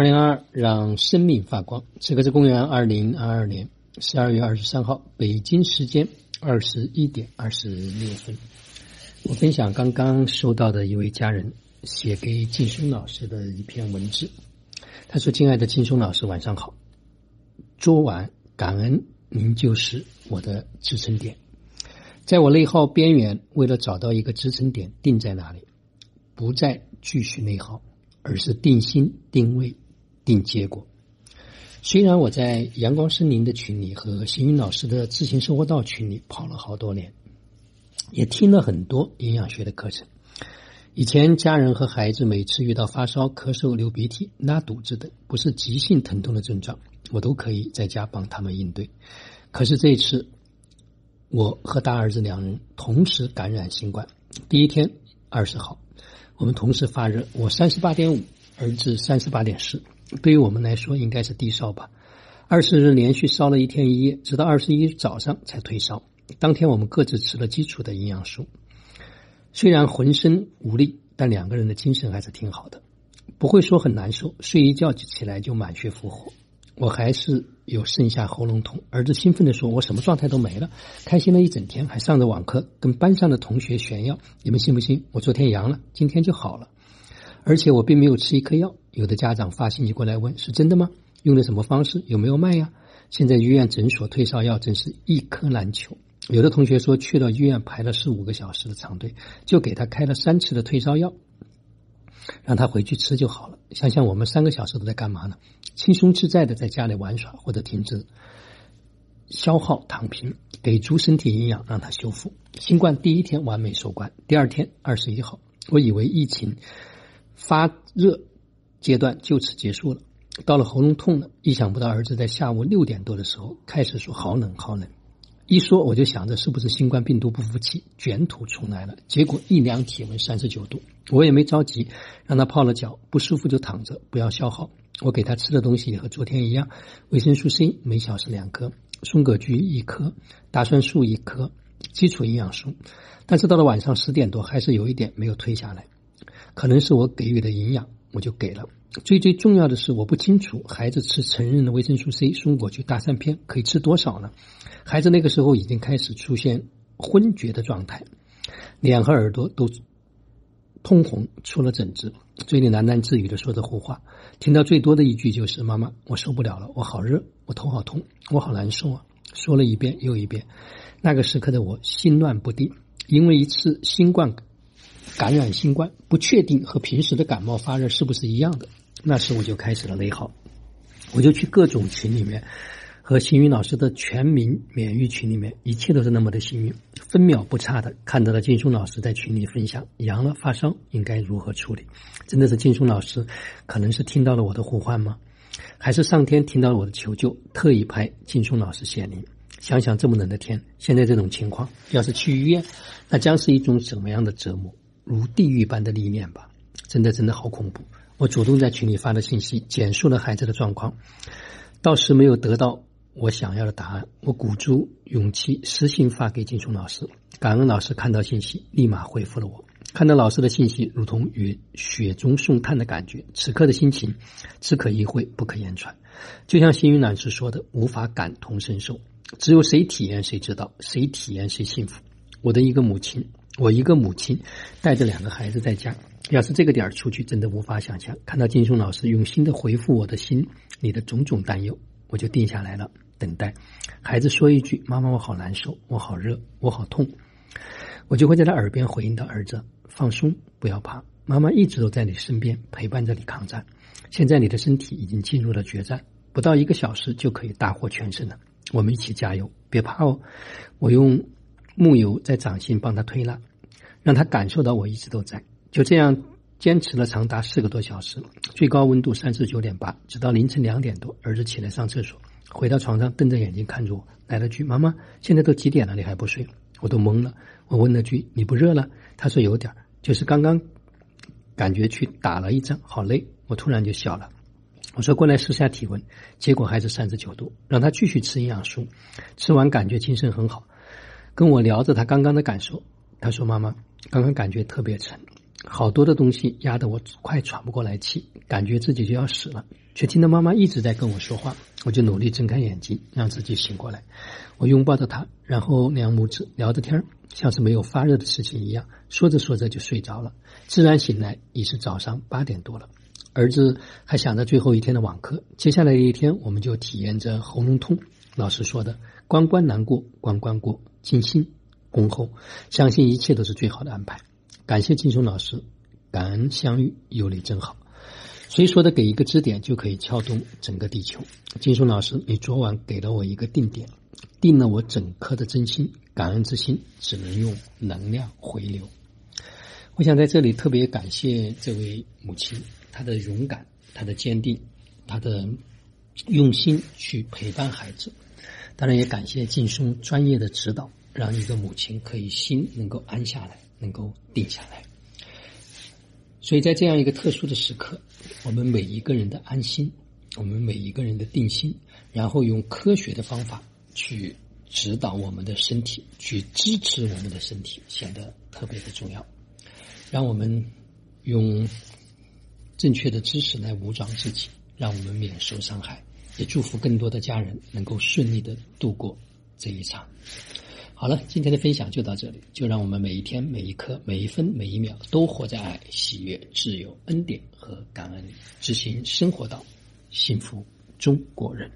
二零二二让生命发光。此刻是公元二零二二年十二月二十三号，北京时间二十一点二十六分。我分享刚刚收到的一位家人写给劲松老师的一篇文字。他说：“亲爱的劲松老师，晚上好。昨晚感恩您就是我的支撑点，在我内耗边缘，为了找到一个支撑点，定在哪里，不再继续内耗。”而是定心、定位、定结果。虽然我在阳光森林的群里和行云老师的自行生活道群里跑了好多年，也听了很多营养学的课程。以前家人和孩子每次遇到发烧、咳嗽、流鼻涕、拉肚子等不是急性疼痛的症状，我都可以在家帮他们应对。可是这一次，我和大儿子两人同时感染新冠。第一天，二十号。我们同时发热，我三十八点五，儿子三十八点四，对于我们来说应该是低烧吧。二十日连续烧了一天一夜，直到二十一早上才退烧。当天我们各自吃了基础的营养素，虽然浑身无力，但两个人的精神还是挺好的，不会说很难受，睡一觉起来就满血复活。我还是有剩下喉咙痛，儿子兴奋地说：“我什么状态都没了，开心了一整天，还上着网课，跟班上的同学炫耀。你们信不信？我昨天阳了，今天就好了，而且我并没有吃一颗药。有的家长发信息过来问：是真的吗？用的什么方式？有没有卖呀？现在医院诊所退烧药真是一颗难求。有的同学说去了医院排了四五个小时的长队，就给他开了三次的退烧药。”让他回去吃就好了。想想我们三个小时都在干嘛呢？轻松自在的在家里玩耍，或者停止消耗躺平，给足身体营养，让它修复。新冠第一天完美收官，第二天二十一号，我以为疫情发热阶段就此结束了。到了喉咙痛了，意想不到儿子在下午六点多的时候开始说好冷好冷。一说我就想着是不是新冠病毒不服气卷土重来了？结果一量体温三十九度，我也没着急，让他泡了脚，不舒服就躺着，不要消耗。我给他吃的东西也和昨天一样，维生素 C 每小时两颗，松果菊一颗，大蒜素一颗，基础营养素。但是到了晚上十点多，还是有一点没有退下来，可能是我给予的营养，我就给了。最最重要的是，我不清楚孩子吃成人的维生素 C、松果菊、大蒜片可以吃多少呢？孩子那个时候已经开始出现昏厥的状态，脸和耳朵都通红，出了疹子，嘴里喃喃自语的说着胡话。听到最多的一句就是“妈妈，我受不了了，我好热，我头好痛，我好难受啊！”说了一遍又一遍。那个时刻的我心乱不定，因为一次新冠感染新冠，不确定和平时的感冒发热是不是一样的。那时我就开始了内耗，我就去各种群里面。和星云老师的全民免疫群里面，一切都是那么的幸运，分秒不差的看到了金松老师在群里分享阳了发烧应该如何处理。真的是金松老师，可能是听到了我的呼唤吗？还是上天听到了我的求救，特意派金松老师显灵？想想这么冷的天，现在这种情况，要是去医院，那将是一种什么样的折磨？如地狱般的历练吧！真的真的好恐怖。我主动在群里发了信息，简述了孩子的状况，倒是没有得到。我想要的答案，我鼓足勇气私信发给金松老师，感恩老师看到信息立马回复了我。看到老师的信息，如同与雪中送炭的感觉。此刻的心情只可意会，不可言传。就像幸运老师说的，无法感同身受，只有谁体验谁知道，谁体验谁幸福。我的一个母亲，我一个母亲带着两个孩子在家，要是这个点儿出去，真的无法想象。看到金松老师用心的回复我的心里的种种担忧。我就定下来了，等待孩子说一句：“妈妈，我好难受，我好热，我好痛。”我就会在他耳边回应到：“儿子，放松，不要怕，妈妈一直都在你身边陪伴着你抗战。现在你的身体已经进入了决战，不到一个小时就可以大获全胜了。我们一起加油，别怕哦！”我用木油在掌心帮他推拉，让他感受到我一直都在。就这样。坚持了长达四个多小时，最高温度三十九点八，直到凌晨两点多，儿子起来上厕所，回到床上，瞪着眼睛看着我，来了句：“妈妈，现在都几点了，你还不睡？”我都懵了。我问了句：“你不热了？”他说：“有点，就是刚刚感觉去打了一针，好累。”我突然就笑了。我说：“过来试下体温。”结果还是三十九度，让他继续吃营养素。吃完感觉精神很好，跟我聊着他刚刚的感受。他说：“妈妈，刚刚感觉特别沉。”好多的东西压得我快喘不过来气，感觉自己就要死了。却听到妈妈一直在跟我说话，我就努力睁开眼睛，让自己醒过来。我拥抱着她，然后两母子聊着天像是没有发热的事情一样，说着说着就睡着了。自然醒来已是早上八点多了。儿子还想着最后一天的网课，接下来的一天我们就体验着喉咙痛。老师说的“关关难过关关过，静心恭候”，相信一切都是最好的安排。感谢金松老师，感恩相遇，有你真好。谁说的给一个支点就可以撬动整个地球？金松老师，你昨晚给了我一个定点，定了我整颗的真心。感恩之心只能用能量回流。我想在这里特别感谢这位母亲，她的勇敢，她的坚定，她的用心去陪伴孩子。当然也感谢劲松专业的指导，让一个母亲可以心能够安下来，能够定下来。所以在这样一个特殊的时刻，我们每一个人的安心，我们每一个人的定心，然后用科学的方法去指导我们的身体，去支持我们的身体，显得特别的重要。让我们用正确的知识来武装自己，让我们免受伤害。也祝福更多的家人能够顺利的度过这一场。好了，今天的分享就到这里。就让我们每一天、每一刻、每一分、每一秒都活在爱、喜悦、自由、恩典和感恩里，执行生活到幸福中国人。